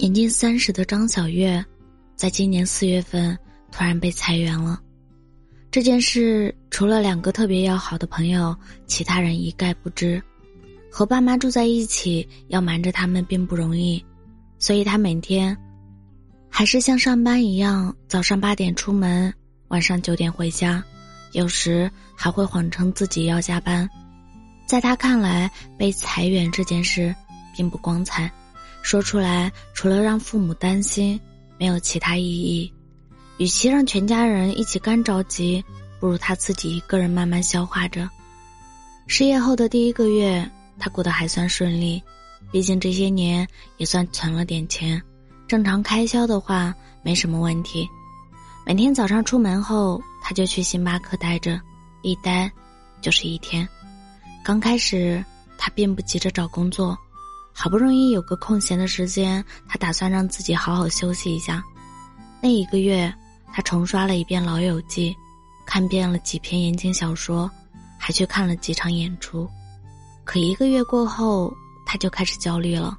年近三十的张小月，在今年四月份突然被裁员了。这件事除了两个特别要好的朋友，其他人一概不知。和爸妈住在一起，要瞒着他们并不容易，所以他每天还是像上班一样，早上八点出门，晚上九点回家，有时还会谎称自己要加班。在他看来，被裁员这件事并不光彩。说出来，除了让父母担心，没有其他意义。与其让全家人一起干着急，不如他自己一个人慢慢消化着。失业后的第一个月，他过得还算顺利，毕竟这些年也算存了点钱，正常开销的话没什么问题。每天早上出门后，他就去星巴克待着，一待就是一天。刚开始，他并不急着找工作。好不容易有个空闲的时间，他打算让自己好好休息一下。那一个月，他重刷了一遍《老友记》，看遍了几篇言情小说，还去看了几场演出。可一个月过后，他就开始焦虑了。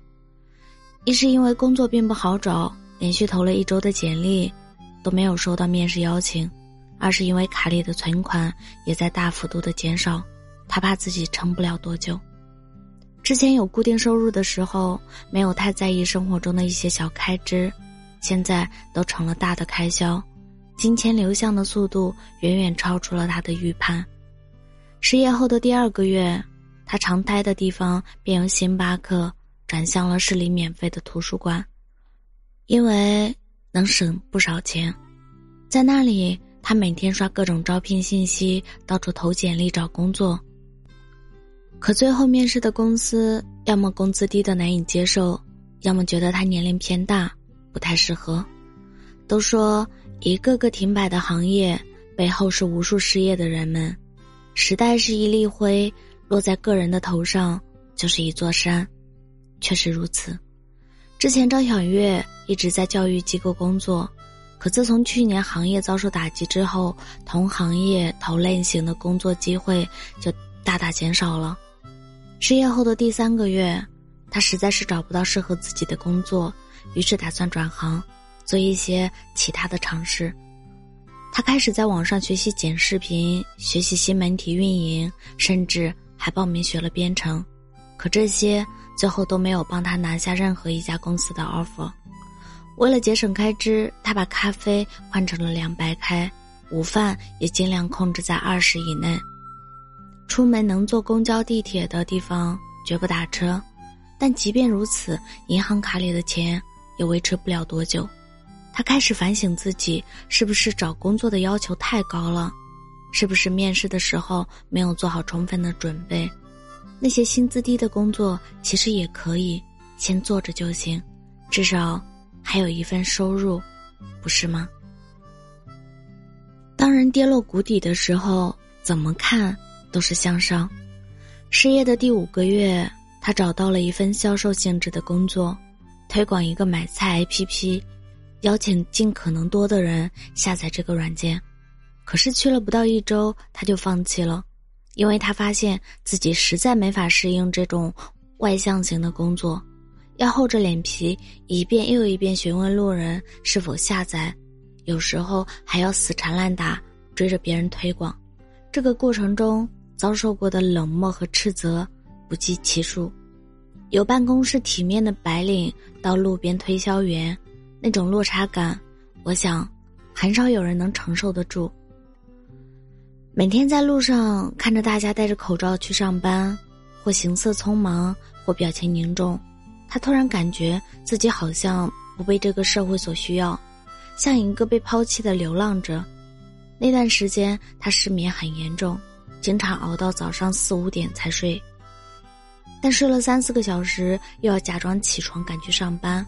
一是因为工作并不好找，连续投了一周的简历，都没有收到面试邀请；二是因为卡里的存款也在大幅度的减少，他怕自己撑不了多久。之前有固定收入的时候，没有太在意生活中的一些小开支，现在都成了大的开销，金钱流向的速度远远超出了他的预判。失业后的第二个月，他常待的地方便由星巴克转向了市里免费的图书馆，因为能省不少钱。在那里，他每天刷各种招聘信息，到处投简历找工作。可最后面试的公司，要么工资低的难以接受，要么觉得他年龄偏大，不太适合。都说一个个停摆的行业背后是无数失业的人们。时代是一粒灰，落在个人的头上就是一座山，确实如此。之前张小月一直在教育机构工作，可自从去年行业遭受打击之后，同行业同类型的工作机会就大大减少了。失业后的第三个月，他实在是找不到适合自己的工作，于是打算转行，做一些其他的尝试。他开始在网上学习剪视频，学习新媒体运营，甚至还报名学了编程。可这些最后都没有帮他拿下任何一家公司的 offer。为了节省开支，他把咖啡换成了凉白开，午饭也尽量控制在二十以内。出门能坐公交、地铁的地方绝不打车，但即便如此，银行卡里的钱也维持不了多久。他开始反省自己是不是找工作的要求太高了，是不是面试的时候没有做好充分的准备。那些薪资低的工作其实也可以先做着就行，至少还有一份收入，不是吗？当人跌落谷底的时候，怎么看？都是向上。失业的第五个月，他找到了一份销售性质的工作，推广一个买菜 APP，邀请尽可能多的人下载这个软件。可是去了不到一周，他就放弃了，因为他发现自己实在没法适应这种外向型的工作，要厚着脸皮一遍又一遍询问路人是否下载，有时候还要死缠烂打追着别人推广。这个过程中。遭受过的冷漠和斥责不计其数，有办公室体面的白领到路边推销员，那种落差感，我想很少有人能承受得住。每天在路上看着大家戴着口罩去上班，或行色匆忙，或表情凝重，他突然感觉自己好像不被这个社会所需要，像一个被抛弃的流浪者。那段时间，他失眠很严重。经常熬到早上四五点才睡，但睡了三四个小时，又要假装起床赶去上班。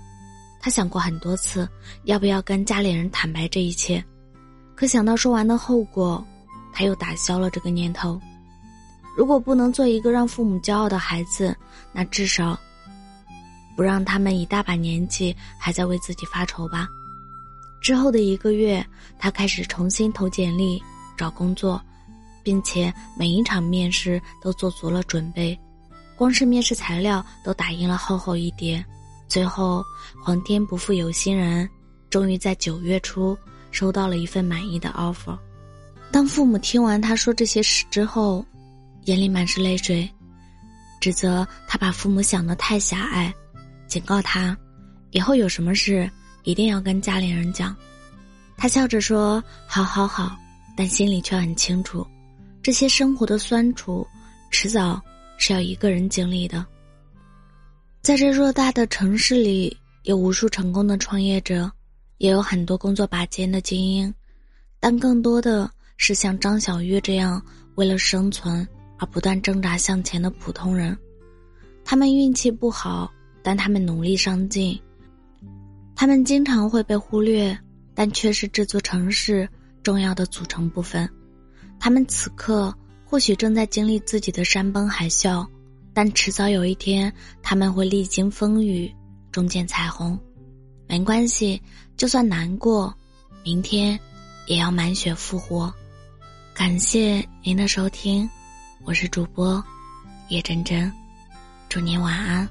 他想过很多次，要不要跟家里人坦白这一切，可想到说完的后果，他又打消了这个念头。如果不能做一个让父母骄傲的孩子，那至少不让他们一大把年纪还在为自己发愁吧。之后的一个月，他开始重新投简历找工作。并且每一场面试都做足了准备，光是面试材料都打印了厚厚一叠，最后，皇天不负有心人，终于在九月初收到了一份满意的 offer。当父母听完他说这些事之后，眼里满是泪水，指责他把父母想得太狭隘，警告他，以后有什么事一定要跟家里人讲。他笑着说：“好好好。”但心里却很清楚，这些生活的酸楚，迟早是要一个人经历的。在这偌大的城市里，有无数成功的创业者，也有很多工作拔尖的精英，但更多的是像张小月这样为了生存而不断挣扎向前的普通人。他们运气不好，但他们努力上进。他们经常会被忽略，但却是这座城市重要的组成部分。他们此刻或许正在经历自己的山崩海啸。但迟早有一天，他们会历经风雨，终见彩虹。没关系，就算难过，明天也要满血复活。感谢您的收听，我是主播叶真真，祝您晚安。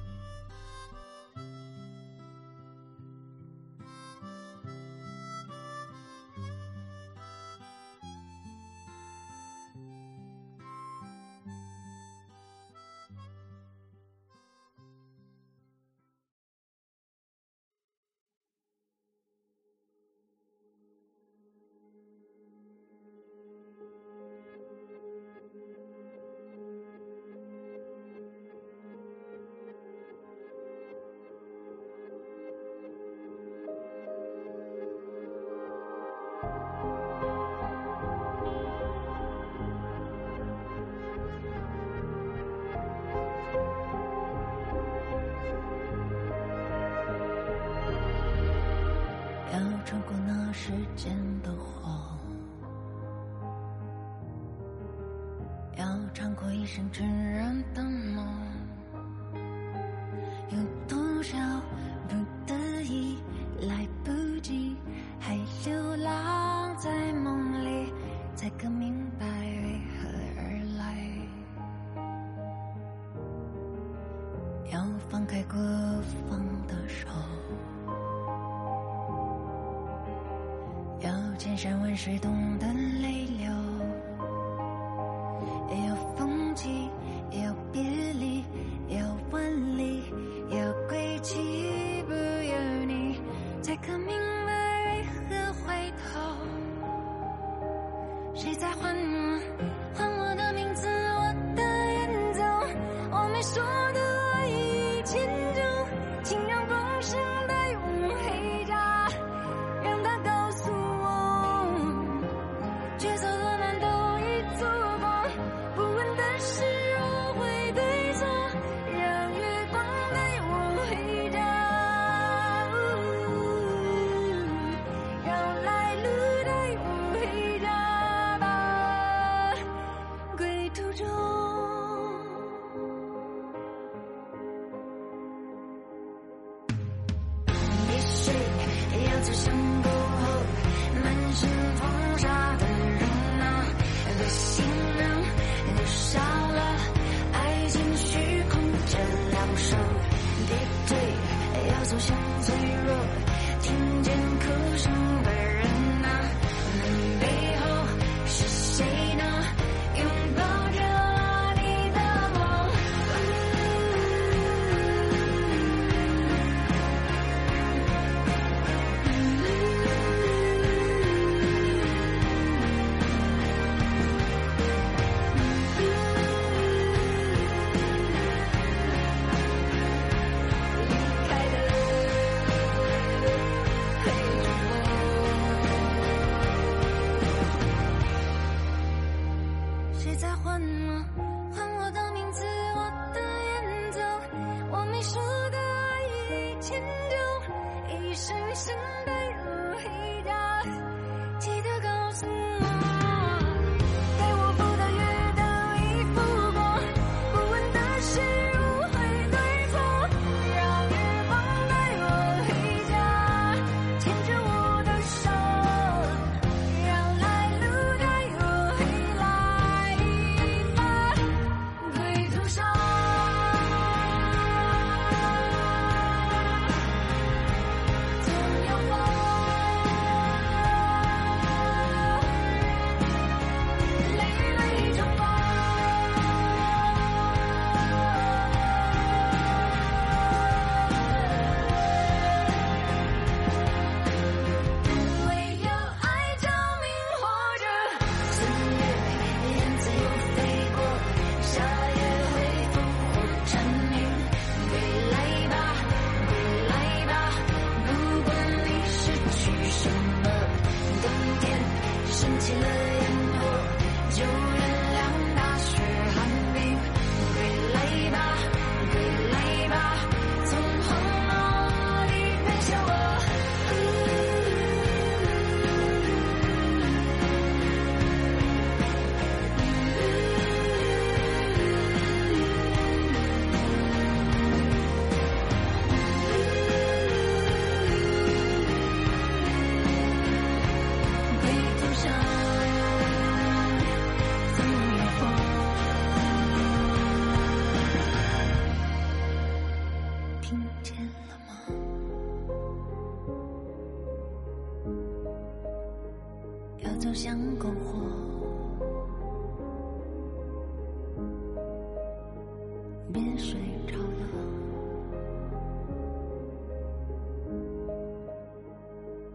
穿过那时间的火，要穿过一生尘染的梦，有多少不得已来不及，还流浪在梦里，才更明白为何而来，要放开过放的手。千山万水，懂得泪流，走向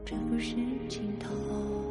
这不是尽头。